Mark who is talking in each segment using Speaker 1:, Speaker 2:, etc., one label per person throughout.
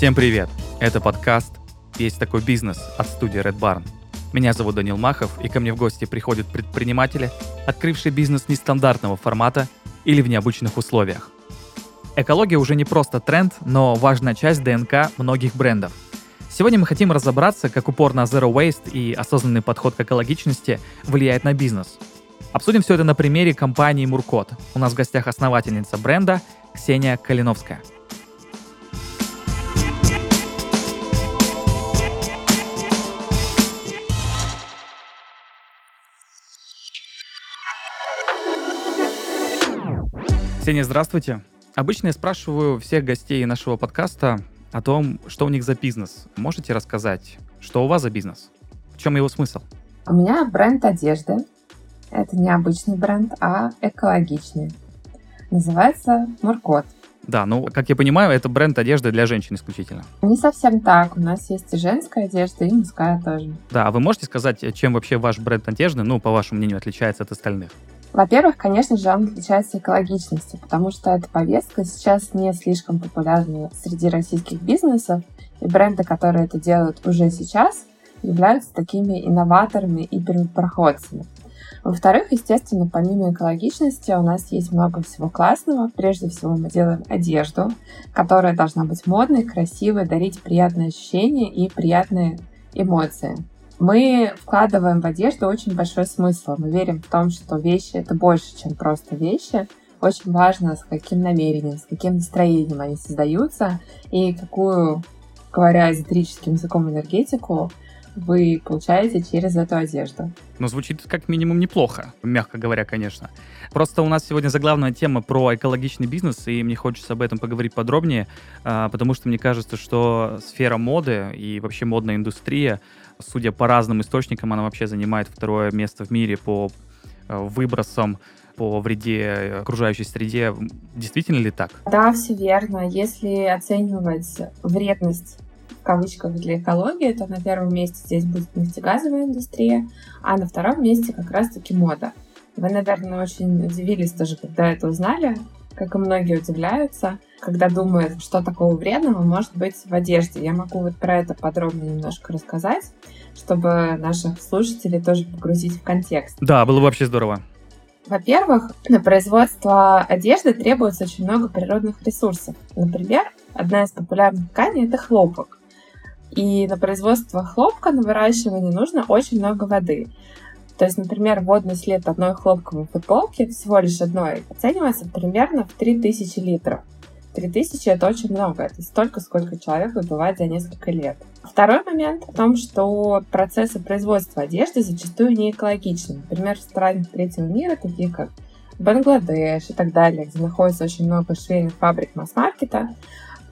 Speaker 1: Всем привет! Это подкаст «Есть такой бизнес» от студии Red Barn. Меня зовут Данил Махов, и ко мне в гости приходят предприниматели, открывшие бизнес нестандартного формата или в необычных условиях. Экология уже не просто тренд, но важная часть ДНК многих брендов. Сегодня мы хотим разобраться, как упор на Zero Waste и осознанный подход к экологичности влияет на бизнес. Обсудим все это на примере компании Муркот. У нас в гостях основательница бренда Ксения Калиновская – Ксения, здравствуйте. Обычно я спрашиваю всех гостей нашего подкаста о том, что у них за бизнес. Можете рассказать, что у вас за бизнес? В чем его смысл?
Speaker 2: У меня бренд одежды. Это не обычный бренд, а экологичный. Называется Муркот.
Speaker 1: Да, ну, как я понимаю, это бренд одежды для женщин исключительно.
Speaker 2: Не совсем так. У нас есть и женская одежда, и мужская тоже.
Speaker 1: Да, а вы можете сказать, чем вообще ваш бренд одежды, ну, по вашему мнению, отличается от остальных?
Speaker 2: Во-первых, конечно же, он отличается экологичностью, потому что эта повестка сейчас не слишком популярна среди российских бизнесов, и бренды, которые это делают уже сейчас, являются такими инноваторами и первопроходцами. Во-вторых, естественно, помимо экологичности у нас есть много всего классного. Прежде всего мы делаем одежду, которая должна быть модной, красивой, дарить приятные ощущения и приятные эмоции. Мы вкладываем в одежду очень большой смысл. Мы верим в том, что вещи — это больше, чем просто вещи. Очень важно, с каким намерением, с каким настроением они создаются и какую, говоря эзотерическим языком, энергетику вы получаете через эту одежду.
Speaker 1: Ну, звучит как минимум неплохо, мягко говоря, конечно. Просто у нас сегодня заглавная тема про экологичный бизнес, и мне хочется об этом поговорить подробнее, а, потому что мне кажется, что сфера моды и вообще модная индустрия, судя по разным источникам, она вообще занимает второе место в мире по э, выбросам по вреде окружающей среде. Действительно ли так?
Speaker 2: Да, все верно. Если оценивать вредность в кавычках для экологии, то на первом месте здесь будет нефтегазовая индустрия, а на втором месте как раз-таки мода. Вы, наверное, очень удивились тоже, когда это узнали, как и многие удивляются, когда думают, что такого вредного может быть в одежде. Я могу вот про это подробно немножко рассказать, чтобы наших слушателей тоже погрузить в контекст.
Speaker 1: Да, было бы вообще здорово.
Speaker 2: Во-первых, на производство одежды требуется очень много природных ресурсов. Например, одна из популярных тканей — это хлопок. И на производство хлопка, на выращивание нужно очень много воды. То есть, например, водный след одной хлопковой футболки, всего лишь одной, оценивается примерно в 3000 литров. 3000 это очень много, это столько, сколько человек выпивает за несколько лет. Второй момент в том, что процессы производства одежды зачастую не экологичны. Например, в странах третьего мира, таких как Бангладеш и так далее, где находится очень много швейных фабрик масс-маркета,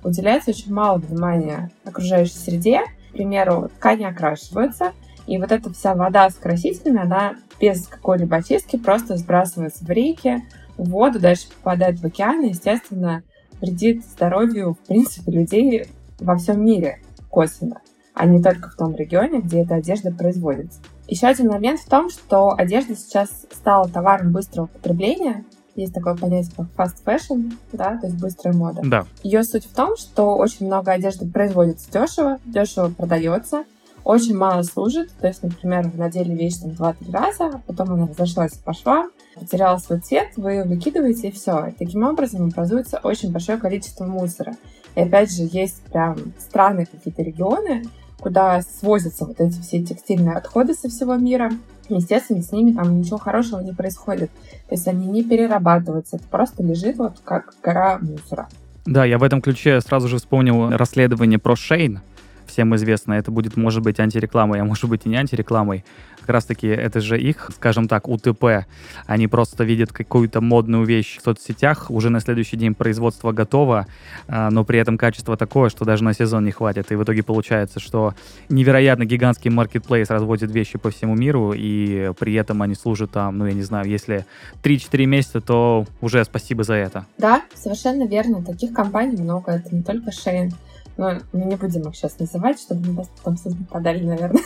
Speaker 2: уделяется очень мало внимания окружающей среде. К примеру, ткани окрашиваются, и вот эта вся вода с красителями, она без какой-либо очистки просто сбрасывается в реки, в воду, дальше попадает в океан, и, естественно, вредит здоровью, в принципе, людей во всем мире косвенно, а не только в том регионе, где эта одежда производится. Еще один момент в том, что одежда сейчас стала товаром быстрого потребления, есть такое понятие, как fast fashion, да, то есть быстрая мода.
Speaker 1: Да.
Speaker 2: Ее суть в том, что очень много одежды производится дешево, дешево продается, очень мало служит. То есть, например, вы надели вещь там 2-3 раза, а потом она разошлась по швам, потеряла свой цвет, вы ее выкидываете и все. И таким образом образуется очень большое количество мусора. И опять же, есть прям странные какие-то регионы, куда свозятся вот эти все текстильные отходы со всего мира. Естественно, с ними там ничего хорошего не происходит. То есть они не перерабатываются, это просто лежит вот как гора мусора.
Speaker 1: Да, я в этом ключе сразу же вспомнил расследование про Шейн, всем известно, это будет, может быть, антирекламой, а может быть и не антирекламой. Как раз-таки это же их, скажем так, УТП. Они просто видят какую-то модную вещь в соцсетях, уже на следующий день производство готово, а, но при этом качество такое, что даже на сезон не хватит. И в итоге получается, что невероятно гигантский маркетплейс разводит вещи по всему миру, и при этом они служат там, ну, я не знаю, если 3-4 месяца, то уже спасибо за это.
Speaker 2: Да, совершенно верно. Таких компаний много. Это не только Шейн. Но мы не будем их сейчас называть, чтобы нас потом суд не подали, наверное.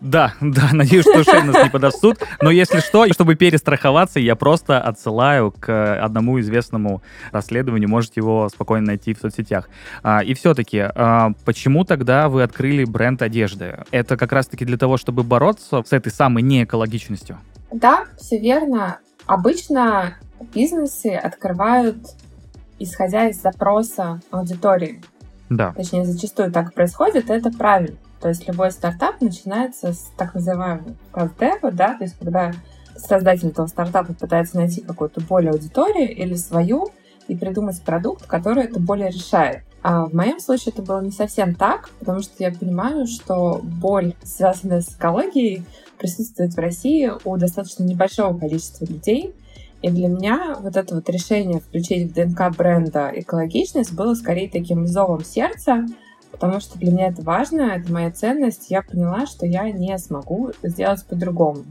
Speaker 1: Да, да, надеюсь, что Шей нас не подаст суд. Но если что, чтобы перестраховаться, я просто отсылаю к одному известному расследованию. Можете его спокойно найти в соцсетях. А, и все-таки, а, почему тогда вы открыли бренд одежды? Это как раз-таки для того, чтобы бороться с этой самой неэкологичностью?
Speaker 2: Да, все верно. Обычно бизнесы открывают, исходя из запроса аудитории.
Speaker 1: Да.
Speaker 2: Точнее, зачастую так происходит, и это правильно. То есть любой стартап начинается с так называемого каздева, да, то есть когда создатель этого стартапа пытается найти какую-то более аудиторию или свою и придумать продукт, который это более решает. А в моем случае это было не совсем так, потому что я понимаю, что боль, связанная с экологией, присутствует в России у достаточно небольшого количества людей. И для меня вот это вот решение включить в ДНК бренда экологичность было скорее таким зовом сердца, потому что для меня это важно, это моя ценность. Я поняла, что я не смогу сделать по-другому.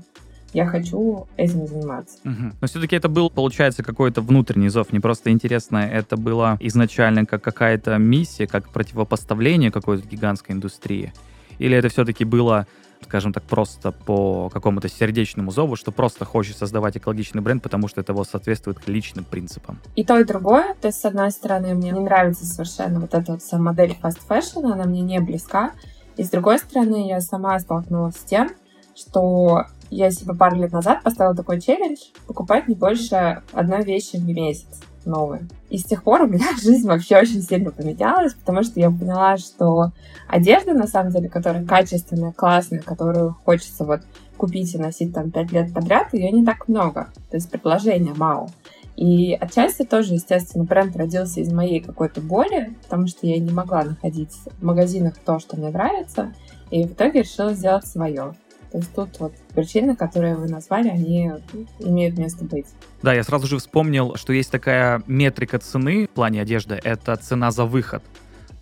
Speaker 2: Я хочу этим заниматься.
Speaker 1: Угу. Но все-таки это был, получается, какой-то внутренний зов. Не просто интересно, это было изначально как какая-то миссия, как противопоставление какой-то гигантской индустрии. Или это все-таки было скажем так, просто по какому-то сердечному зову, что просто хочет создавать экологичный бренд, потому что это вот соответствует личным принципам.
Speaker 2: И то, и другое. То есть, с одной стороны, мне не нравится совершенно вот эта вот вся модель fast fashion, она мне не близка. И с другой стороны, я сама столкнулась с тем, что я себе пару лет назад поставила такой челлендж покупать не больше одной вещи в месяц новые. И с тех пор у меня жизнь вообще очень сильно поменялась, потому что я поняла, что одежда, на самом деле, которая качественная, классная, которую хочется вот купить и носить там пять лет подряд, ее не так много. То есть предложения мало. И отчасти тоже, естественно, бренд родился из моей какой-то боли, потому что я не могла находить в магазинах то, что мне нравится, и в итоге решила сделать свое. То есть тут вот причины, которые вы назвали, они имеют место быть.
Speaker 1: Да, я сразу же вспомнил, что есть такая метрика цены в плане одежды, это цена за выход.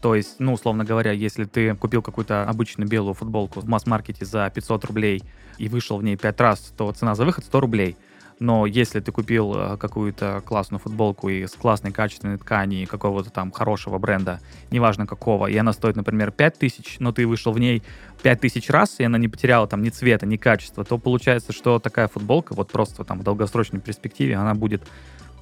Speaker 1: То есть, ну, условно говоря, если ты купил какую-то обычную белую футболку в масс-маркете за 500 рублей и вышел в ней 5 раз, то цена за выход 100 рублей но если ты купил э, какую-то классную футболку из классной качественной ткани какого-то там хорошего бренда, неважно какого, и она стоит, например, 5000, но ты вышел в ней 5000 раз, и она не потеряла там ни цвета, ни качества, то получается, что такая футболка вот просто там в долгосрочной перспективе она будет,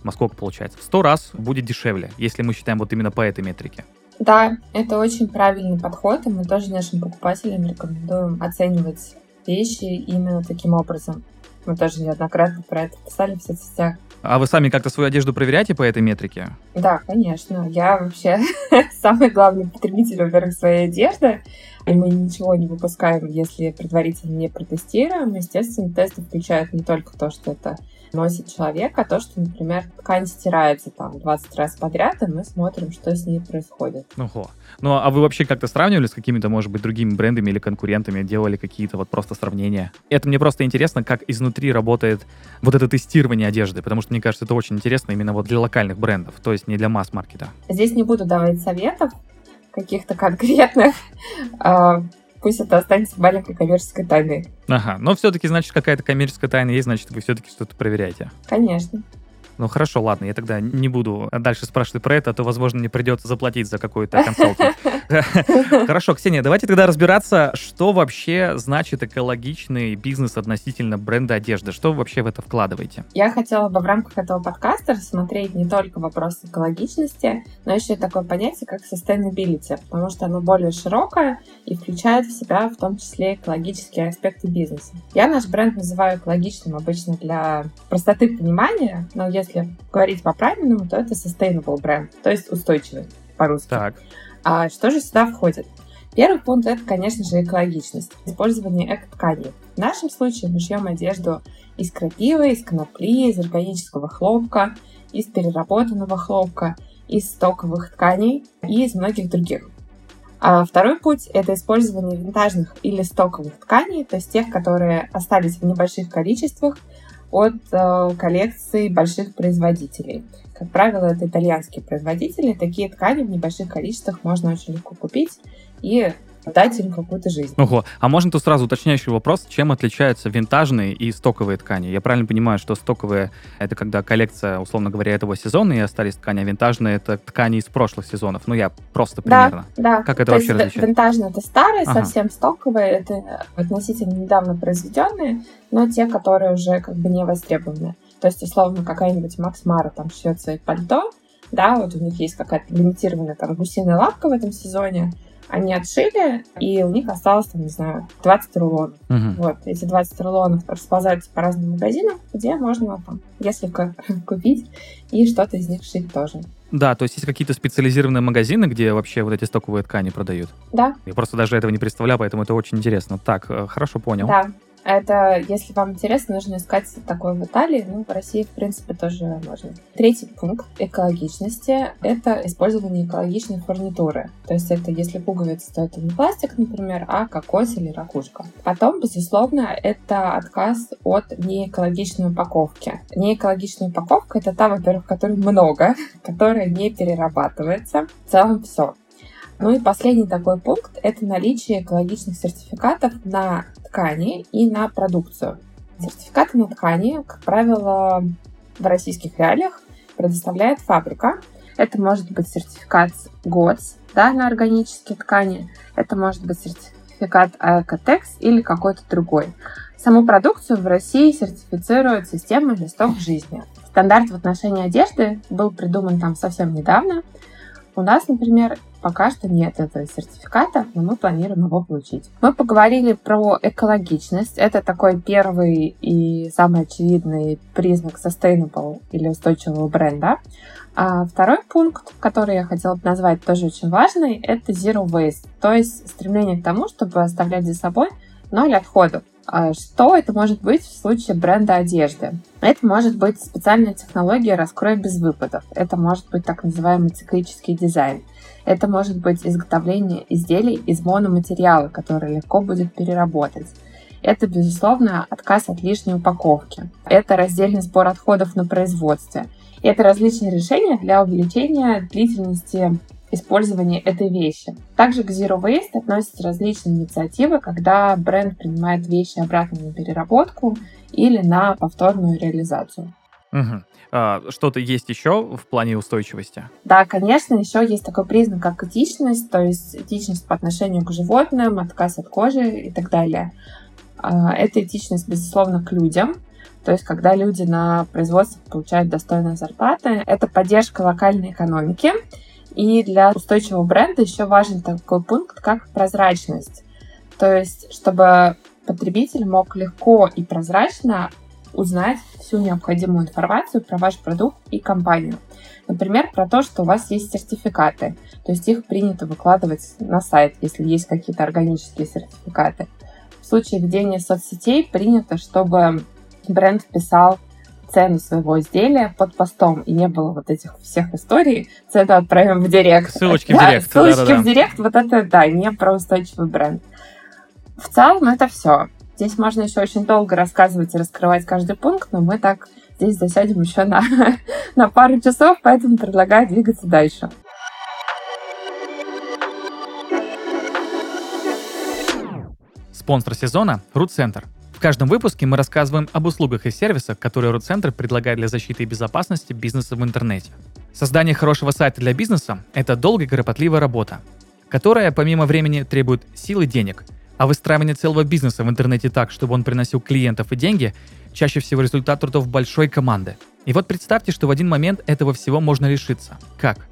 Speaker 1: во сколько получается, в 100 раз будет дешевле, если мы считаем вот именно по этой метрике.
Speaker 2: Да, это очень правильный подход, и мы тоже нашим покупателям рекомендуем оценивать вещи именно таким образом. Мы тоже неоднократно про это писали в соцсетях.
Speaker 1: А вы сами как-то свою одежду проверяете по этой метрике?
Speaker 2: Да, конечно. Я вообще самый главный потребитель, во-первых, своей одежды. И мы ничего не выпускаем, если предварительно не протестируем. Естественно, тесты включают не только то, что это носит человек, а то, что, например, ткань стирается там 20 раз подряд, и мы смотрим, что с ней происходит.
Speaker 1: Ого. Ну, а вы вообще как-то сравнивали с какими-то, может быть, другими брендами или конкурентами, делали какие-то вот просто сравнения? Это мне просто интересно, как изнутри работает вот это тестирование одежды, потому что, мне кажется, это очень интересно именно вот для локальных брендов, то есть не для масс-маркета.
Speaker 2: Здесь не буду давать советов каких-то конкретных. Пусть это останется маленькой коммерческой тайной.
Speaker 1: Ага, но все-таки, значит, какая-то коммерческая тайна есть, значит, вы все-таки что-то проверяете.
Speaker 2: Конечно.
Speaker 1: Ну хорошо, ладно, я тогда не буду дальше спрашивать про это, а то, возможно, мне придется заплатить за какой-то консалтинг. Хорошо, Ксения, давайте тогда разбираться, что вообще значит экологичный бизнес относительно бренда одежды. Что вы вообще в это вкладываете?
Speaker 2: Я хотела бы в рамках этого подкаста рассмотреть не только вопрос экологичности, но еще и такое понятие, как sustainability, потому что оно более широкое и включает в себя в том числе экологические аспекты бизнеса. Я наш бренд называю экологичным обычно для простоты понимания, но если если говорить по-правильному, то это sustainable бренд, то есть устойчивый по-русски.
Speaker 1: Так.
Speaker 2: А что же сюда входит? Первый пункт это, конечно же, экологичность, использование эко-тканей. В нашем случае мы шьем одежду из крапивы, из конопли, из органического хлопка, из переработанного хлопка, из стоковых тканей и из многих других. А второй путь – это использование винтажных или стоковых тканей, то есть тех, которые остались в небольших количествах, от э, коллекций больших производителей. Как правило, это итальянские производители. Такие ткани в небольших количествах можно очень легко купить и дать им какую-то жизнь.
Speaker 1: Ого, а можно тут сразу уточняющий вопрос, чем отличаются винтажные и стоковые ткани? Я правильно понимаю, что стоковые — это когда коллекция, условно говоря, этого сезона и остались ткани, а винтажные — это ткани из прошлых сезонов? Ну, я просто примерно.
Speaker 2: Да, да.
Speaker 1: Как это
Speaker 2: То
Speaker 1: вообще различается?
Speaker 2: винтажные это старые,
Speaker 1: Ага.
Speaker 2: совсем стоковые, это относительно недавно произведенные, но те, которые уже как бы не востребованы. То есть, условно, какая-нибудь Макс Мара там шьет свои пальто, да, вот у них есть какая-то лимитированная там гусиная лапка в этом сезоне, они отшили, и у них осталось, там, не знаю, 20 рулонов.
Speaker 1: Мгм.
Speaker 2: Вот, эти 20 рулонов расползаются по разным магазинам, где можно там несколько купить и что-то из них шить тоже.
Speaker 1: Да, то есть есть какие-то специализированные магазины, где вообще вот эти стоковые ткани продают?
Speaker 2: Да,
Speaker 1: Я просто даже этого не представлял, поэтому это очень интересно. Так, э, хорошо понял.
Speaker 2: Да, это, если вам интересно, нужно искать такое в Италии, ну, в России, в принципе, тоже можно. Третий пункт экологичности — это использование экологичной фурнитуры. То есть это если пуговица, то это не пластик, например, а кокос или ракушка. Потом, безусловно, это отказ от неэкологичной упаковки. Неэкологичная упаковка — это та, во-первых, которой много, которая не перерабатывается. В целом все. Ну и последний такой пункт — это наличие экологичных сертификатов на ткани и на продукцию. Сертификаты на ткани, как правило, в российских реалиях предоставляет фабрика. Это может быть сертификат ГОЦ да, на органические ткани, это может быть сертификат Экотекс или какой-то другой. Саму продукцию в России сертифицирует система листов жизни. Стандарт в отношении одежды был придуман там совсем недавно. У нас, например, пока что нет этого сертификата, но мы планируем его получить. Мы поговорили про экологичность. Это такой первый и самый очевидный признак sustainable или устойчивого бренда. А второй пункт, который я хотела бы назвать тоже очень важный, это zero waste, то есть стремление к тому, чтобы оставлять за собой ноль отходов. А Что это может быть в случае бренда одежды? Это может быть специальная технология «Раскрой без выпадов». Это может быть так называемый циклический дизайн. Это может быть изготовление изделий из мономатериала, который легко будет переработать. Это, безусловно, отказ от лишней упаковки. Это раздельный сбор отходов на производстве. И это различные решения для увеличения длительности использования этой вещи. Также к Zero Waste относятся различные инициативы, когда бренд принимает вещи обратно на переработку или на повторную реализацию.
Speaker 1: Мгм. А, Что-то есть еще в плане устойчивости?
Speaker 2: Да, конечно, еще есть такой признак, как этичность, то есть этичность по отношению к животным, отказ от кожи и так далее. А, Это этичность, безусловно, к людям, то есть когда люди на производстве получают достойные зарплаты. Это поддержка локальной экономики. И для устойчивого бренда еще важен такой пункт, как прозрачность. То есть, чтобы потребитель мог легко и прозрачно узнать всю необходимую информацию про ваш продукт и компанию. Например, про то, что у вас есть сертификаты. То есть их принято выкладывать на сайт, если есть какие-то органические сертификаты. В случае ведения соцсетей принято, чтобы бренд вписал цену своего изделия под постом, и не было вот этих всех историй, цену отправим в директ.
Speaker 1: Ссылочки в
Speaker 2: Да,
Speaker 1: директ,
Speaker 2: Ссылочки
Speaker 1: да-да-да.
Speaker 2: в директ, вот это, да, не про устойчивый бренд. В целом это все. Здесь можно еще очень долго рассказывать и раскрывать каждый пункт, но мы так здесь засядем еще на, на пару часов, поэтому предлагаю двигаться дальше.
Speaker 1: Спонсор сезона – RootCenter. В каждом выпуске мы рассказываем об услугах и сервисах, которые RootCenter предлагает для защиты и безопасности бизнеса в интернете. Создание хорошего сайта для бизнеса – это долгая и кропотливая работа, которая помимо времени требует сил и денег, а выстраивание целого бизнеса в интернете так, чтобы он приносил клиентов и деньги, чаще всего результат трудов большой команды. И вот представьте, что в один момент этого всего можно решиться. Как?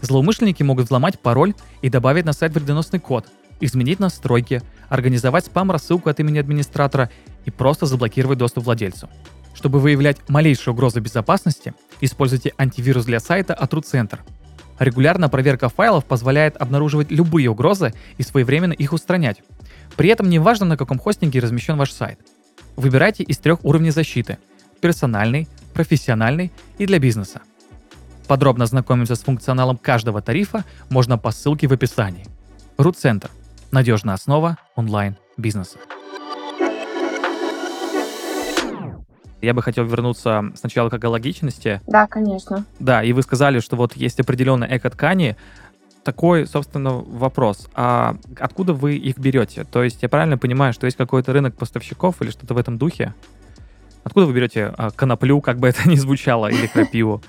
Speaker 1: Злоумышленники могут взломать пароль и добавить на сайт вредоносный код, изменить настройки, организовать спам-рассылку от имени администратора и просто заблокировать доступ владельцу. Чтобы выявлять малейшие угрозы безопасности, используйте антивирус для сайта от RootCenter. Регулярная проверка файлов позволяет обнаруживать любые угрозы и своевременно их устранять. При этом не важно, на каком хостинге размещен ваш сайт. Выбирайте из трех уровней защиты – персональный, профессиональный и для бизнеса. Подробно ознакомиться с функционалом каждого тарифа можно по ссылке в описании. RootCenter – надежная основа онлайн-бизнеса. Я бы хотел вернуться сначала к экологичности.
Speaker 2: Да, конечно.
Speaker 1: Да, и вы сказали, что вот есть определенные эко-ткани. Такой, собственно, вопрос. А откуда вы их берете? То есть я правильно понимаю, что есть какой-то рынок поставщиков или что-то в этом духе? Откуда вы берете а, коноплю, как бы это ни звучало, или крапиву?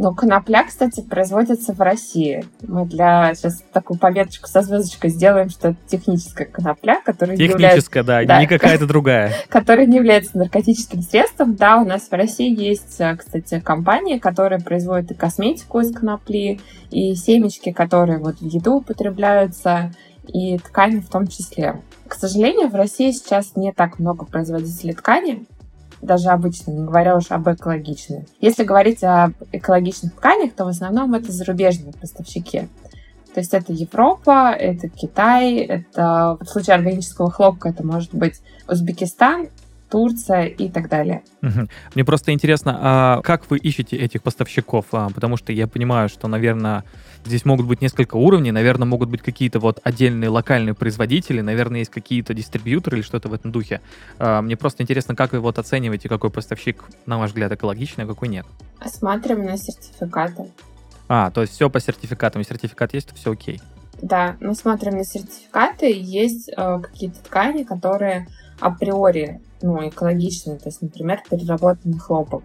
Speaker 2: Ну, конопля, кстати, производится в России. Мы для сейчас такую пометочку со звездочкой сделаем, что это техническая конопля, которая
Speaker 1: Техническая, да, да, не какая-то другая.
Speaker 2: Которая не является наркотическим средством. Да, у нас в России есть, э, кстати, компании, которые производят и косметику из конопли, и семечки, которые вот в еду употребляются, и ткани в том числе. К сожалению, в России сейчас не так много производителей ткани, даже обычно, не говоря уж об экологичных. Если говорить о экологичных тканях, то в основном это зарубежные поставщики. То есть это Европа, это Китай, это в случае органического хлопка это может быть Узбекистан, Турция и так далее.
Speaker 1: Мне просто интересно, а как вы ищете этих поставщиков? А, потому что я понимаю, что, наверное, здесь могут быть несколько уровней, наверное, могут быть какие-то вот отдельные локальные производители, наверное, есть какие-то дистрибьюторы или что-то в этом духе. А, мне просто интересно, как вы вот оцениваете, какой поставщик, на ваш взгляд, экологичный, а какой нет?
Speaker 2: Смотрим на сертификаты.
Speaker 1: А, то есть все по сертификатам. сертификат есть, то все окей.
Speaker 2: Да, мы смотрим на сертификаты. Есть э, какие-то ткани, которые априори ну, экологичные, то есть, например, переработанный хлопок.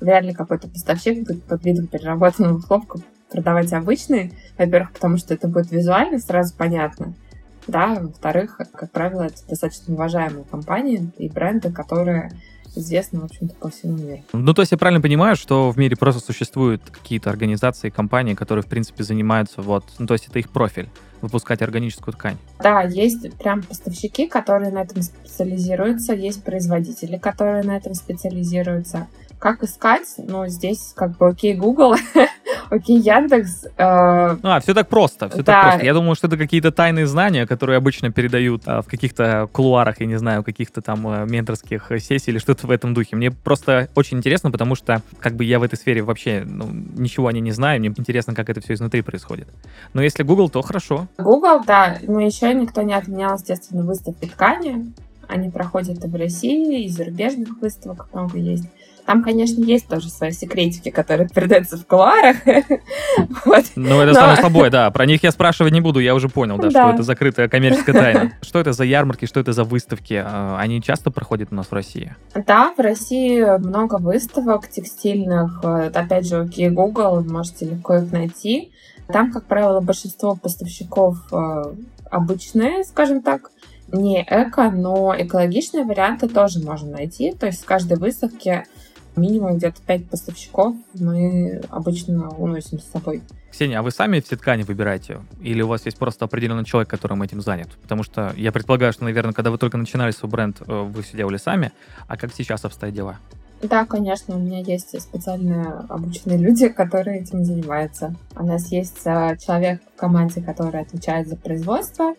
Speaker 2: Вряд ли какой-то поставщик будет под видом переработанного хлопка продавать обычный, во-первых, потому что это будет визуально сразу понятно, да, во-вторых, как правило, это достаточно уважаемые компании и бренды, которые известны, в общем-то, по всему миру.
Speaker 1: Ну, то есть я правильно понимаю, что в мире просто существуют какие-то организации, компании, которые, в принципе, занимаются вот, ну, то есть это их профиль выпускать органическую ткань.
Speaker 2: Да, есть прям поставщики, которые на этом специализируются, есть производители, которые на этом специализируются. Как искать? Ну, здесь как бы окей, Google, окей, Яндекс. Э...
Speaker 1: А, все так просто, все да. так просто. Я думал, что это какие-то тайные знания, которые обычно передают а, в каких-то кулуарах, я не знаю, каких-то там а, менторских сессий или что-то в этом духе. Мне просто очень интересно, потому что как бы я в этой сфере вообще ну, ничего о ней не знаю, мне интересно, как это все изнутри происходит. Но если Google, то хорошо.
Speaker 2: Google, да. Но еще никто не отменял, естественно, выставки ткани. Они проходят и в России, и зарубежных выставок много есть. Там, конечно, есть тоже свои секретики, которые передаются в кулуарах.
Speaker 1: вот. Ну, это Но... само собой, да. Про них я спрашивать не буду, я уже понял, да, да. что это закрытая коммерческая тайна. Что это за ярмарки, что это за выставки? А, они часто проходят у нас в России?
Speaker 2: Да, в России много выставок текстильных. Опять же, окей, Google, можете легко их найти. Там, как правило, большинство поставщиков э, обычные, скажем так, не эко, но экологичные варианты тоже можно найти. То есть с каждой выставки минимум где-то 5 поставщиков мы обычно уносим с собой.
Speaker 1: Ксения, а вы сами все ткани выбираете? Или у вас есть просто определенный человек, которым этим занят? Потому что я предполагаю, что, наверное, когда вы только начинали свой бренд, э, вы все делали сами. А как сейчас обстоят дела?
Speaker 2: Да, конечно, у меня есть специальные обученные люди, которые этим занимаются. У нас есть э, человек в команде, который отвечает за производство,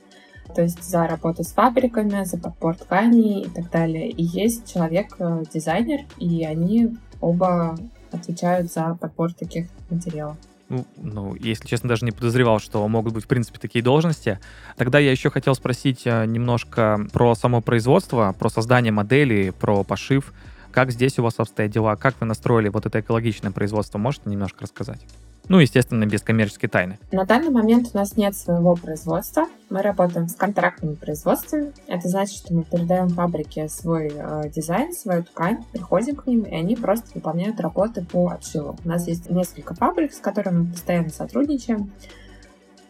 Speaker 2: то есть за работу с фабриками, за подбор тканей и так далее. И есть человек-дизайнер, э, и они оба отвечают за подбор таких материалов.
Speaker 1: Ну, ну, если честно, даже не подозревал, что могут быть, в принципе, такие должности. Тогда я еще хотел спросить э, немножко про само производство, про создание модели, про пошив. Как здесь у вас обстоят дела? Как вы настроили вот это экологичное производство? Можете немножко рассказать? Ну, естественно, без коммерческой тайны.
Speaker 2: На данный момент у нас нет своего производства. Мы работаем с контрактными производствами. Это значит, что мы передаем фабрике свой э, дизайн, свою ткань, приходим к ним, и они просто выполняют работы по отшиву. У нас есть несколько фабрик, с которыми мы постоянно сотрудничаем,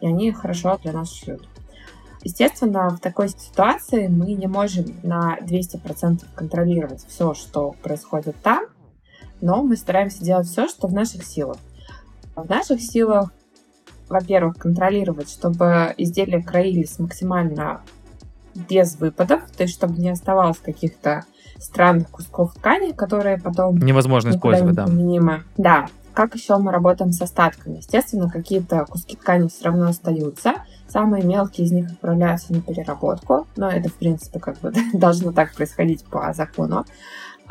Speaker 2: и они хорошо для нас шьют. Естественно, в такой ситуации мы не можем на 200% контролировать все, что происходит там, но мы стараемся делать все, что в наших силах. В наших силах, во-первых, контролировать, чтобы изделия краились максимально без выпадов, то есть чтобы не оставалось каких-то странных кусков ткани, которые потом
Speaker 1: невозможно использовать, да.
Speaker 2: Применимы. Да. Как еще мы работаем с остатками? Естественно, какие-то куски ткани все равно остаются. Самые мелкие из них отправляются на переработку, но это, в принципе, как бы должно так происходить по закону.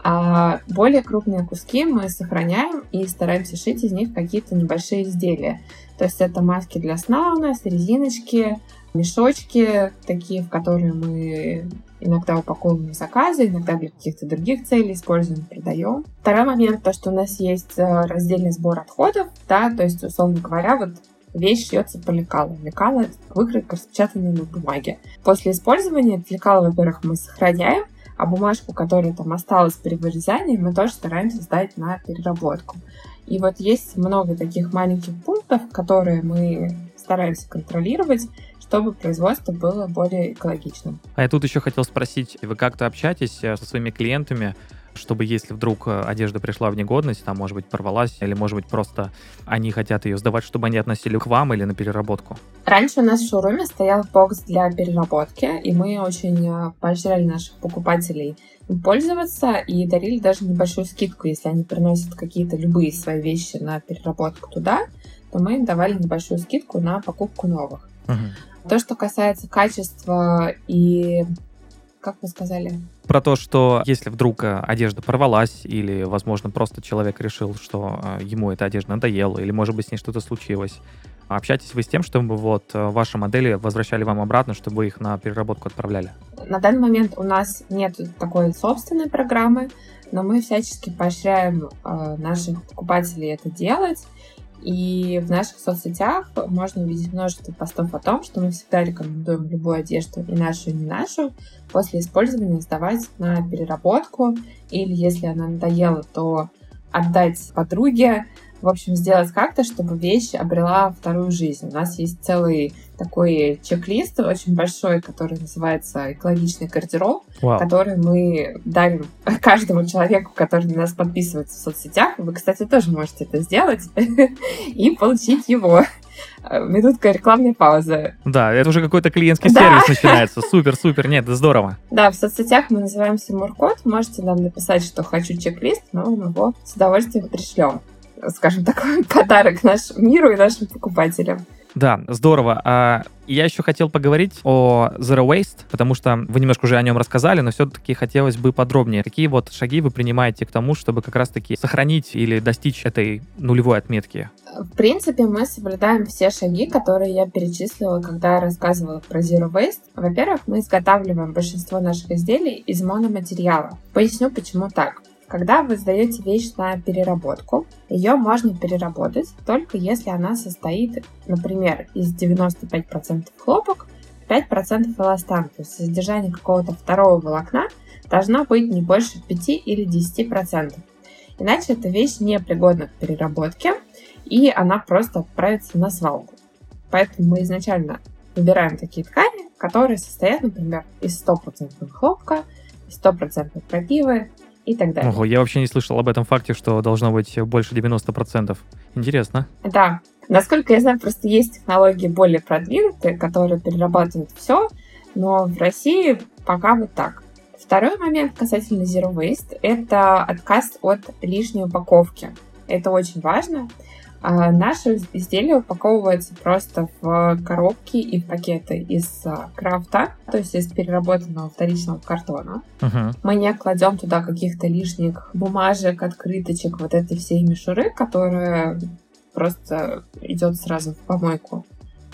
Speaker 2: А более крупные куски мы сохраняем и стараемся шить из них какие-то небольшие изделия. То есть это маски для сна у нас, резиночки, мешочки, такие, в которые мы иногда упаковываем заказы, иногда для каких-то других целей используем, продаем. Второй момент, то, что у нас есть э, раздельный сбор отходов, да, то есть, условно говоря, вот вещь шьется по лекалу. Лекало — выкройка, распечатанная на бумаге. После использования это во-первых, мы сохраняем, а бумажку, которая там осталась при вырезании, мы тоже стараемся сдать на переработку. И вот есть много таких маленьких пунктов, которые мы стараемся контролировать, чтобы производство было более экологичным.
Speaker 1: А я тут еще хотел спросить, вы как-то общаетесь э, со своими клиентами чтобы если вдруг э, одежда пришла в негодность, там, может быть, порвалась, или, может быть, просто они хотят ее сдавать, чтобы они относили к вам или на переработку?
Speaker 2: Раньше у нас в шоуруме стоял бокс для переработки, и мы очень э, поощряли наших покупателей пользоваться и дарили даже небольшую скидку, если они приносят какие-то любые свои вещи на переработку туда, то мы им давали небольшую скидку на покупку новых. Угу. То, что касается качества и как вы сказали?
Speaker 1: Про то, что если вдруг э, одежда порвалась, или, возможно, просто человек решил, что э, ему эта одежда надоела, или, может быть, с ней что-то случилось, общаетесь вы с тем, чтобы вот э, ваши модели возвращали вам обратно, чтобы вы их на переработку отправляли?
Speaker 2: На данный момент у нас нет такой собственной программы, но мы всячески поощряем э, наших покупателей это делать. И в наших соцсетях можно увидеть множество постов о том, что мы всегда рекомендуем любую одежду, и нашу, и не нашу, после использования сдавать на переработку, или если она надоела, то отдать подруге, в общем, сделать как-то, чтобы вещь обрела вторую жизнь. У нас есть целый такой чек-лист очень большой, который называется «Экологичный гардероб», wow. который мы дарим каждому человеку, который на нас подписывается в соцсетях. Вы, кстати, тоже можете это сделать и получить его. Минутка рекламной паузы.
Speaker 1: Да, это уже какой-то клиентский да. сервис начинается. Супер, супер, нет, это здорово.
Speaker 2: Да, в соцсетях мы называемся Муркод. Можете нам написать, что хочу чек-лист, мы вам его с удовольствием пришлем скажем так, подарок нашему миру и нашим покупателям.
Speaker 1: Да, здорово. А я еще хотел поговорить о Zero Waste, потому что вы немножко уже о нем рассказали, но все-таки хотелось бы подробнее. Какие вот шаги вы принимаете к тому, чтобы как раз-таки сохранить или достичь этой нулевой отметки?
Speaker 2: В принципе, мы соблюдаем все шаги, которые я перечислила, когда рассказывала про Zero Waste. Во-первых, мы изготавливаем большинство наших изделий из мономатериала. Поясню, почему так. Когда вы сдаете вещь на переработку, ее можно переработать только если она состоит, например, из 95% хлопок, 5% эластан, то есть содержание какого-то второго волокна должно быть не больше 5 или 10%. Иначе эта вещь не пригодна к переработке, и она просто отправится на свалку. Поэтому мы изначально выбираем такие ткани, которые состоят, например, из 100% хлопка, из 100% крапивы, и так далее.
Speaker 1: Ого, я вообще не слышал об этом факте, что должно быть больше 90%. Интересно.
Speaker 2: Да. Насколько я знаю, просто есть технологии более продвинутые, которые перерабатывают все, но в России пока вот так. Второй момент касательно Zero Waste – это отказ от лишней упаковки. Это очень важно. А наши изделия упаковываются просто в коробки и в пакеты из а, крафта, то есть из переработанного вторичного картона. Uh-huh. Мы не кладем туда каких-то лишних бумажек, открыточек, вот этой всей мишуры, которая просто идет сразу в помойку.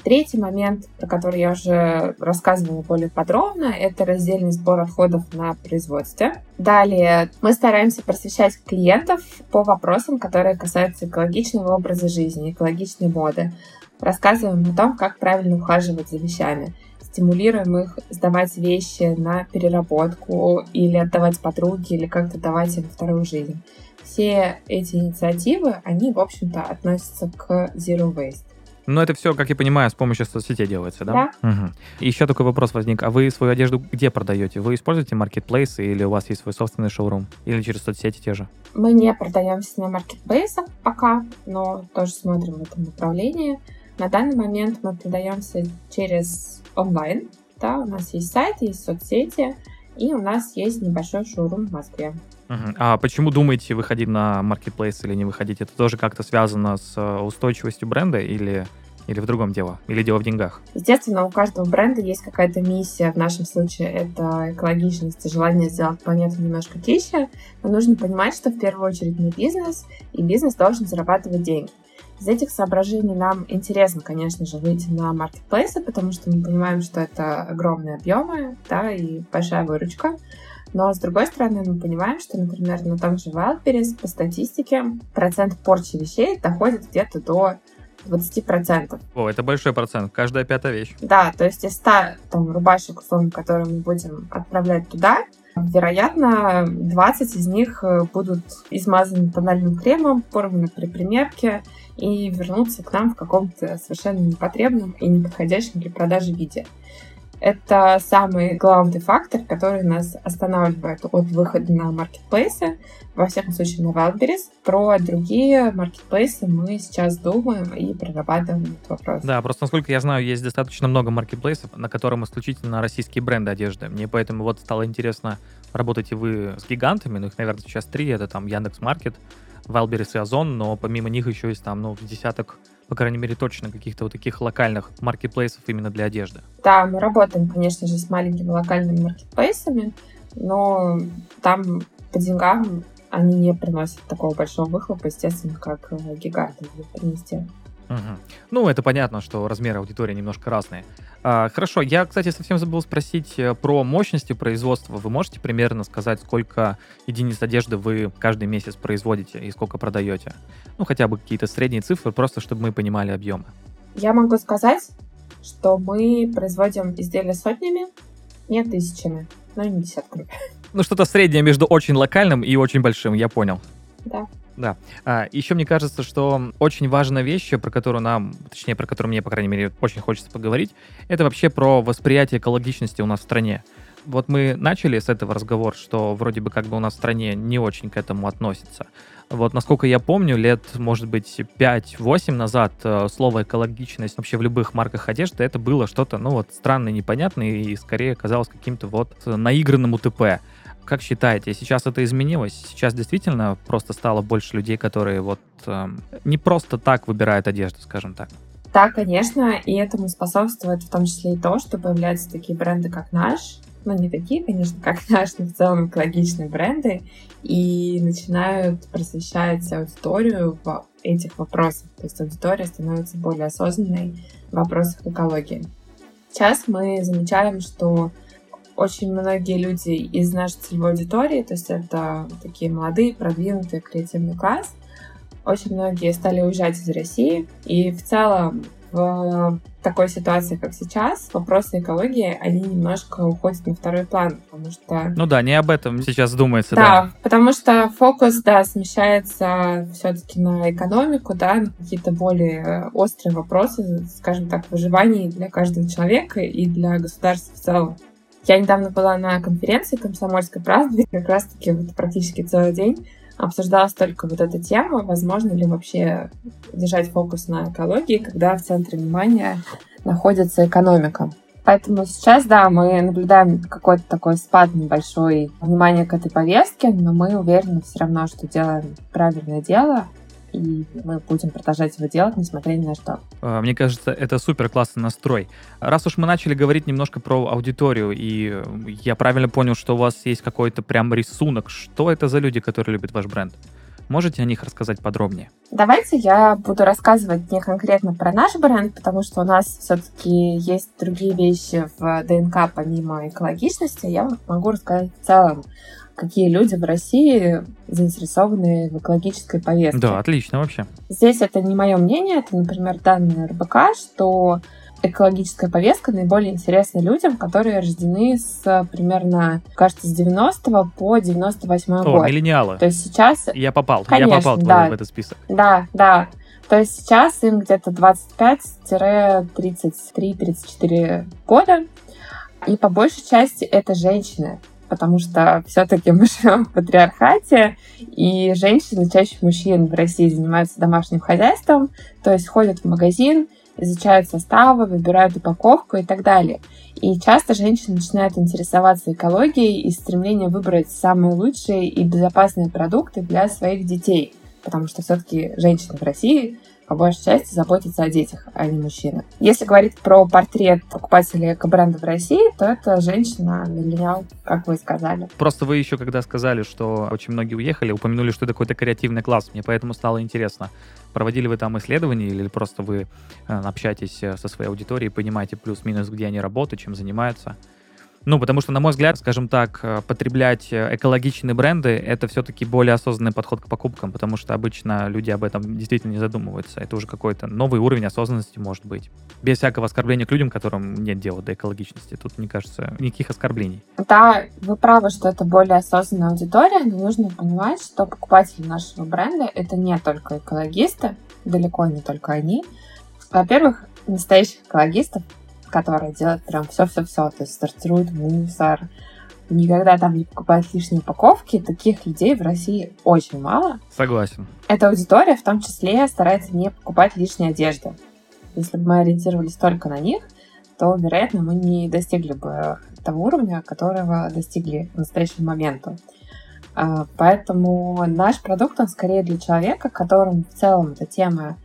Speaker 2: Третий момент, про который я уже рассказывала более подробно, это раздельный сбор отходов на производстве. Далее мы стараемся просвещать клиентов по вопросам, которые касаются экологичного образа жизни, экологичной моды. Рассказываем о том, как правильно ухаживать за вещами. Стимулируем их сдавать вещи на переработку или отдавать подруге, или как-то давать им вторую жизнь. Все эти инициативы, они, в общем-то, относятся к Zero Waste.
Speaker 1: Но это все, как я понимаю, с помощью соцсетей делается, да?
Speaker 2: Да. Угу.
Speaker 1: Еще такой вопрос возник. А вы свою одежду где продаете? Вы используете маркетплейсы или у вас есть свой собственный шоурум? Или через соцсети те же?
Speaker 2: Мы не продаемся на маркетплейсах пока, но тоже смотрим в этом направлении. На данный момент мы продаемся через онлайн. Да, у нас есть сайт, есть соцсети, и у нас есть небольшой шоурум в Москве.
Speaker 1: А почему думаете выходить на маркетплейс или не выходить? Это тоже как-то связано с э, устойчивостью бренда или или в другом дело? Или дело в деньгах?
Speaker 2: Естественно, у каждого бренда есть какая-то миссия. В нашем случае это экологичность и желание сделать планету немножко тише. Но нужно понимать, что в первую очередь мы бизнес, и бизнес должен зарабатывать деньги. Из этих соображений нам интересно, конечно же, выйти на маркетплейсы, потому что мы понимаем, что это огромные объемы, да, и большая выручка. Но, с другой стороны, мы понимаем, что, например, на том же Wildberries по статистике процент порчи вещей доходит где-то до 20%.
Speaker 1: О, это большой процент, каждая пятая вещь.
Speaker 2: Да, то есть из 100 там, рубашек, условно, которые мы будем отправлять туда, вероятно, 20 из них э, будут измазаны тональным кремом, порваны при примерке и вернутся к нам в каком-то совершенно непотребном и неподходящем для продажи виде. Это самый главный фактор, который нас останавливает от выхода на маркетплейсы, во всяком случае на Wildberries. Про другие маркетплейсы мы сейчас думаем и прорабатываем этот вопрос.
Speaker 1: Да, просто насколько я знаю, есть достаточно много маркетплейсов, на котором исключительно российские бренды одежды. Мне поэтому вот стало интересно, работаете вы с гигантами, ну их, наверное, сейчас три, это там Яндекс Маркет, Wildberries и Озон, но помимо них еще есть там, ну, десяток по крайней мере, точно каких-то вот таких локальных маркетплейсов именно для одежды?
Speaker 2: Да, мы работаем, конечно же, с маленькими локальными маркетплейсами, но там по деньгам они не приносят такого большого выхлопа, естественно, как гиганты принести.
Speaker 1: Угу. Ну, это понятно, что размеры аудитории немножко разные. А, хорошо, я, кстати, совсем забыл спросить э, про мощности производства. Вы можете примерно сказать, сколько единиц одежды вы каждый месяц производите и сколько продаете? Ну, хотя бы какие-то средние цифры, просто чтобы мы понимали объемы.
Speaker 2: Я могу сказать, что мы производим изделия сотнями, не тысячами, но и не десятками.
Speaker 1: Ну, что-то среднее между очень локальным и очень большим, я понял.
Speaker 2: Да.
Speaker 1: Да. А, еще мне кажется, что очень важная вещь, про которую нам, точнее, про которую мне, по крайней мере, очень хочется поговорить, это вообще про восприятие экологичности у нас в стране. Вот мы начали с этого разговор, что вроде бы как бы у нас в стране не очень к этому относится. Вот насколько я помню, лет, может быть, 5-8 назад э, слово экологичность вообще в любых марках одежды это было что-то, ну вот, странное, непонятное и скорее казалось каким-то вот наигранным УТП. Как считаете, сейчас это изменилось? Сейчас действительно просто стало больше людей, которые вот э, не просто так выбирают одежду, скажем так?
Speaker 2: Да, конечно, и этому способствует в том числе и то, что появляются такие бренды, как наш, ну, не такие, конечно, как наш, но в целом экологичные бренды, и начинают просвещать аудиторию в этих вопросах. То есть аудитория становится более осознанной в вопросах экологии. Сейчас мы замечаем, что очень многие люди из нашей целевой аудитории, то есть это такие молодые, продвинутые, креативный класс, очень многие стали уезжать из России, и в целом в такой ситуации, как сейчас, вопросы экологии, они немножко уходят на второй план, потому что...
Speaker 1: Ну да, не об этом сейчас думается,
Speaker 2: да. Да, потому что фокус, да, смещается все-таки на экономику, да, на какие-то более острые вопросы, скажем так, выживания для каждого человека и для государства в целом. Я недавно была на конференции «Комсомольской правды», как раз-таки вот практически целый день обсуждалась только вот эта тема, возможно ли вообще держать фокус на экологии, когда в центре внимания находится экономика. Поэтому сейчас, да, мы наблюдаем какой-то такой спад небольшой внимания к этой повестке, но мы уверены все равно, что делаем правильное дело, и мы будем продолжать его делать, несмотря ни на что.
Speaker 1: А, мне кажется, это супер классный настрой. Раз уж мы начали говорить немножко про аудиторию, и я правильно понял, что у вас есть какой-то прям рисунок, что это за люди, которые любят ваш бренд? Можете о них рассказать подробнее?
Speaker 2: Давайте я буду рассказывать не конкретно про наш бренд, потому что у нас все-таки есть другие вещи в ДНК помимо экологичности. Я могу рассказать в целом какие люди в России заинтересованы в экологической повестке.
Speaker 1: Да, отлично вообще.
Speaker 2: Здесь это не мое мнение, это, например, данные РБК, что экологическая повестка наиболее интересна людям, которые рождены с примерно, кажется, с 90 по 98 О, год.
Speaker 1: миллениалы.
Speaker 2: То есть сейчас...
Speaker 1: Я попал,
Speaker 2: Конечно,
Speaker 1: я попал
Speaker 2: да.
Speaker 1: в этот список.
Speaker 2: Да, да. То есть сейчас им где-то 25-33-34 года, и по большей части это женщины потому что все-таки мы живем в патриархате, и женщины чаще мужчин в России занимаются домашним хозяйством, то есть ходят в магазин, изучают составы, выбирают упаковку и так далее. И часто женщины начинают интересоваться экологией и стремлением выбрать самые лучшие и безопасные продукты для своих детей, потому что все-таки женщины в России по большей части заботиться о детях, а не мужчины. Если говорить про портрет покупателей эко-бренда в России, то это женщина, миллениал, как вы сказали.
Speaker 1: Просто вы еще, когда сказали, что очень многие уехали, упомянули, что это какой-то креативный класс. Мне поэтому стало интересно, проводили вы там исследования или просто вы э, общаетесь э, со своей аудиторией, понимаете плюс-минус, где они работают, чем занимаются? Ну, потому что, на мой взгляд, скажем так, э, потреблять э, экологичные бренды — это все-таки более осознанный подход к покупкам, потому что обычно люди об этом действительно не задумываются. Это уже какой-то новый уровень осознанности может быть. Без всякого оскорбления к людям, которым нет дела до экологичности. Тут, мне кажется, никаких оскорблений.
Speaker 2: Да, вы правы, что это более осознанная аудитория, но нужно понимать, что покупатели нашего бренда — это не только экологисты, далеко не только они. Во-первых, настоящих экологистов которые делают прям все-все-все, то есть сортируют мусор, никогда там не покупают лишние упаковки. Таких людей в России очень мало.
Speaker 1: Согласен.
Speaker 2: Эта аудитория в том числе старается не покупать лишние одежды. Если бы мы ориентировались только на них, то, вероятно, мы не достигли бы того уровня, которого достигли к настоящему моменту. А, поэтому наш продукт, он скорее для человека, которому в целом эта тема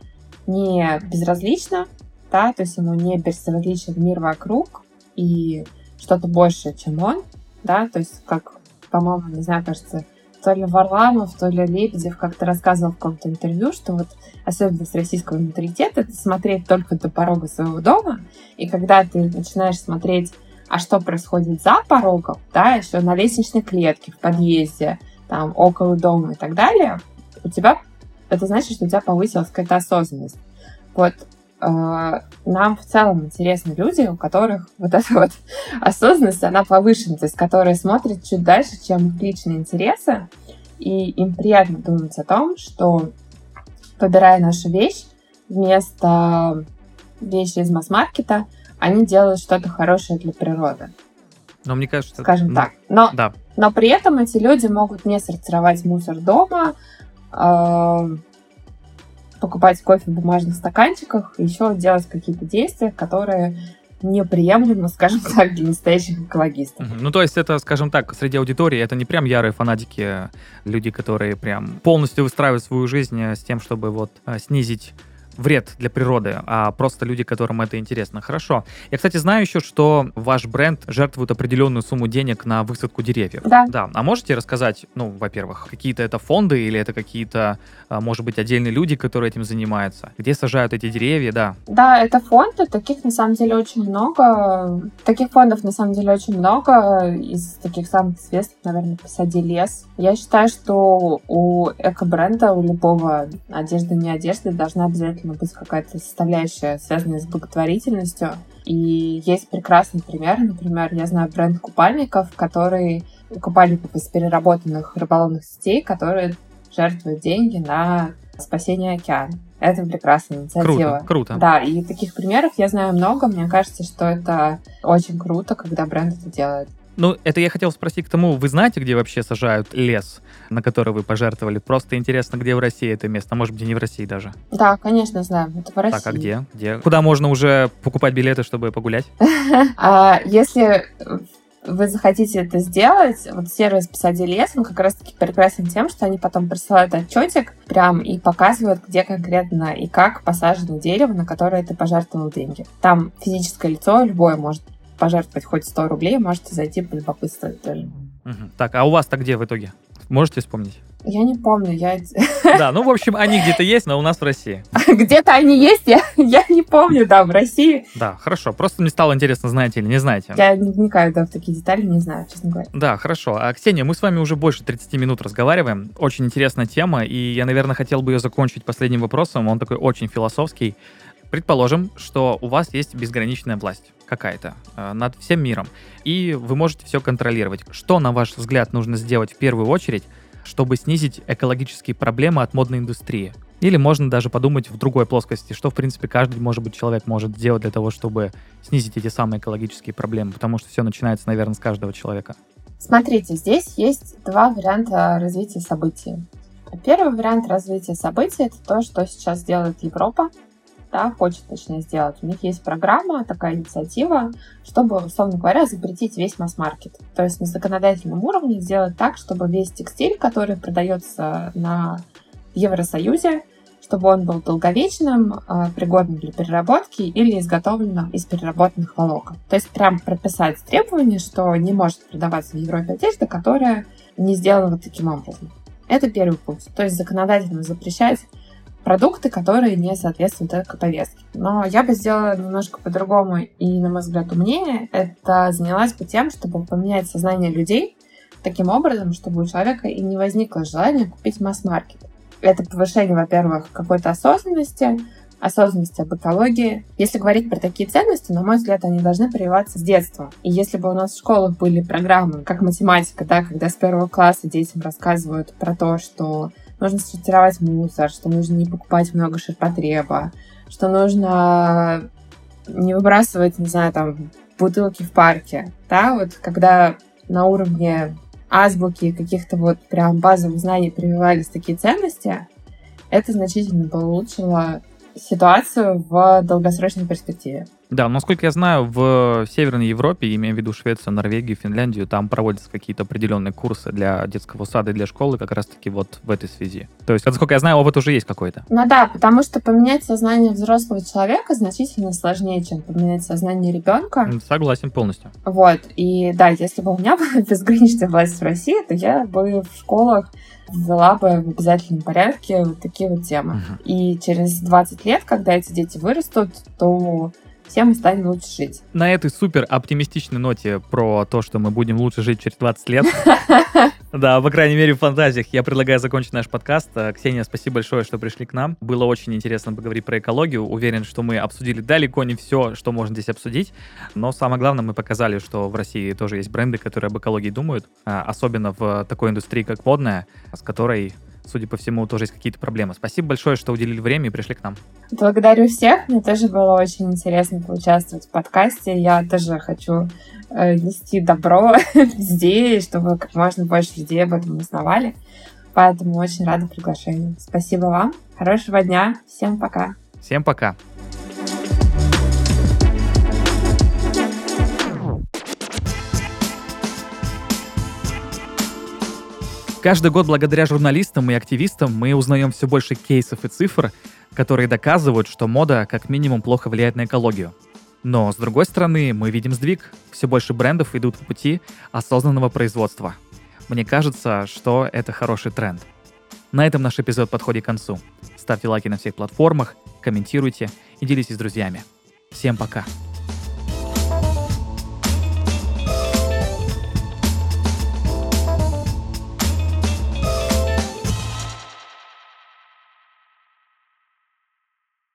Speaker 2: не безразлична, да, то есть ему не безразличен мир вокруг и что-то большее, чем он, да, то есть как, по-моему, не знаю, кажется, то ли Варламов, то ли Лебедев как-то рассказывал в каком-то интервью, что вот особенность российского менталитета — это смотреть только до порога своего дома, и когда ты начинаешь смотреть, а что происходит за порогом, да, еще на лестничной клетке, в подъезде, там, около дома и так далее, у тебя, это значит, что у тебя повысилась какая-то осознанность. Вот нам в целом интересны люди, у которых вот эта вот осознанность, она повышена, то есть которые смотрят чуть дальше, чем их личные интересы, и им приятно думать о том, что, выбирая нашу вещь, вместо вещи из масс-маркета, они делают что-то хорошее для природы.
Speaker 1: Но мне кажется...
Speaker 2: Скажем
Speaker 1: ну,
Speaker 2: так. Но,
Speaker 1: да.
Speaker 2: но при этом эти люди могут не сортировать мусор дома, э, покупать кофе в бумажных стаканчиках, еще делать какие-то действия, которые неприемлемо, скажем так, для настоящих экологистов.
Speaker 1: Ну, то есть это, скажем так, среди аудитории это не прям ярые фанатики, люди, которые прям полностью выстраивают свою жизнь с тем, чтобы вот э, снизить вред для природы, а просто люди, которым это интересно. Хорошо. Я, кстати, знаю еще, что ваш бренд жертвует определенную сумму денег на высадку деревьев.
Speaker 2: Да.
Speaker 1: Да. А можете рассказать, ну, во-первых, какие-то это фонды или это какие-то, а, может быть, отдельные люди, которые этим занимаются? Где сажают эти деревья, да?
Speaker 2: Да, это фонды, таких на самом деле очень много. Таких фондов на самом деле очень много. Из таких самых известных, наверное, «Посади лес». Я считаю, что у эко-бренда, у любого одежды, не одежды, должна обязательно обязательно быть какая-то составляющая, связанная с благотворительностью. И есть прекрасный пример. Например, я знаю бренд купальников, который купальников из переработанных рыболовных сетей, которые жертвуют деньги на спасение океана. Это прекрасная инициатива.
Speaker 1: Круто, круто.
Speaker 2: Да, и таких примеров я знаю много. Мне кажется, что это очень круто, когда бренд это делает.
Speaker 1: Ну, это я хотел спросить к тому, вы знаете, где вообще сажают лес, на который вы пожертвовали? Просто интересно, где в России это место, может быть, не в России даже.
Speaker 2: Да, конечно, знаю, это в России.
Speaker 1: Так, а где? где? Куда можно уже покупать билеты, чтобы погулять?
Speaker 2: А Если вы захотите это сделать, вот сервис «Посади лес», он как раз-таки прекрасен тем, что они потом присылают отчетик прям и показывают, где конкретно и как посажено дерево, на которое ты пожертвовал деньги. Там физическое лицо любое может пожертвовать хоть 100 рублей, можете зайти полюбопытствовать тоже.
Speaker 1: Угу. Так, а у вас-то где в итоге? Можете вспомнить?
Speaker 2: Я не помню, я...
Speaker 1: Да, ну, в общем, они где-то есть, но у нас в России.
Speaker 2: Где-то они есть, я, я не помню, да, в России.
Speaker 1: Да, хорошо. Просто мне стало интересно, знаете или не знаете.
Speaker 2: Я не вникаю, да, в такие детали, не знаю, честно говоря.
Speaker 1: Да, хорошо. А, Ксения, мы с вами уже больше 30 минут разговариваем. Очень интересная тема, и я, наверное, хотел бы ее закончить последним вопросом. Он такой очень философский. Предположим, что у вас есть безграничная власть какая-то э, над всем миром, и вы можете все контролировать. Что, на ваш взгляд, нужно сделать в первую очередь, чтобы снизить экологические проблемы от модной индустрии? Или можно даже подумать в другой плоскости, что, в принципе, каждый, может быть, человек может сделать для того, чтобы снизить эти самые экологические проблемы, потому что все начинается, наверное, с каждого человека.
Speaker 2: Смотрите, здесь есть два варианта развития событий. Первый вариант развития событий — это то, что сейчас делает Европа, да, хочет, точнее, сделать. У них есть программа, такая инициатива, чтобы, условно говоря, запретить весь масс-маркет. То есть на законодательном уровне сделать так, чтобы весь текстиль, который продается на Евросоюзе, чтобы он был долговечным, а, пригодным для переработки или изготовленным из переработанных волокон. То есть прям прописать требование, что не может продаваться в Европе одежда, которая не сделана вот таким образом. Это первый путь. То есть законодательно запрещать продукты, которые не соответствуют этой повестке. Но я бы сделала немножко по-другому и, на мой взгляд, умнее. Это занялась бы тем, чтобы поменять сознание людей таким образом, чтобы у человека и не возникло желания купить масс-маркет. Это повышение, во-первых, какой-то осознанности, осознанности об экологии. Если говорить про такие ценности, на мой взгляд, они должны прививаться с детства. И если бы у нас в школах были программы, как математика, да, когда с первого класса детям рассказывают про то, что нужно сортировать мусор, что нужно не покупать много ширпотреба, что нужно не выбрасывать, не знаю, там, бутылки в парке, да, вот когда на уровне азбуки каких-то вот прям базовых знаний прививались такие ценности, это значительно улучшило ситуацию в долгосрочной перспективе.
Speaker 1: Да, насколько я знаю, в Северной Европе, имея в виду Швецию, Норвегию, Финляндию, там проводятся какие-то определенные курсы для детского сада и для школы как раз-таки вот в этой связи. То есть, насколько я знаю, опыт уже есть какой-то.
Speaker 2: Ну да, потому что поменять сознание взрослого человека значительно сложнее, чем поменять сознание ребенка.
Speaker 1: Согласен полностью.
Speaker 2: Вот, и да, если бы у меня была безграничная власть в России, то я бы в школах ввела бы в обязательном порядке вот такие вот темы. Uh-huh. И через 20 лет, когда эти дети вырастут, то все мы станем лучше жить.
Speaker 1: На этой супер оптимистичной ноте про то, что мы будем лучше жить через 20 лет, да, по крайней мере в фантазиях, я предлагаю закончить наш подкаст. Э, Ксения, спасибо большое, что пришли к нам. Было очень интересно поговорить про экологию. Уверен, что мы обсудили далеко не все, что можно здесь обсудить, но самое главное, мы показали, что в России тоже есть бренды, которые об экологии думают, а, особенно в такой индустрии, как модная, с которой судя по всему, тоже есть какие-то проблемы. Спасибо большое, что уделили время и пришли к нам.
Speaker 2: Благодарю всех. Мне тоже было очень интересно поучаствовать в подкасте. Я тоже хочу э, нести добро везде, чтобы как можно больше людей об этом узнавали. Поэтому очень рада приглашению. Спасибо вам. Хорошего дня. Всем пока.
Speaker 1: Всем пока. Каждый год благодаря журналистам и активистам мы узнаем все больше кейсов и цифр, которые доказывают, что мода как минимум плохо влияет на экологию. Но, с другой стороны, мы видим сдвиг. Все больше брендов идут по пути осознанного производства. Мне кажется, что это хороший тренд. На этом наш эпизод подходит к концу. Ставьте лайки на всех платформах, комментируйте и делитесь с друзьями. Всем пока!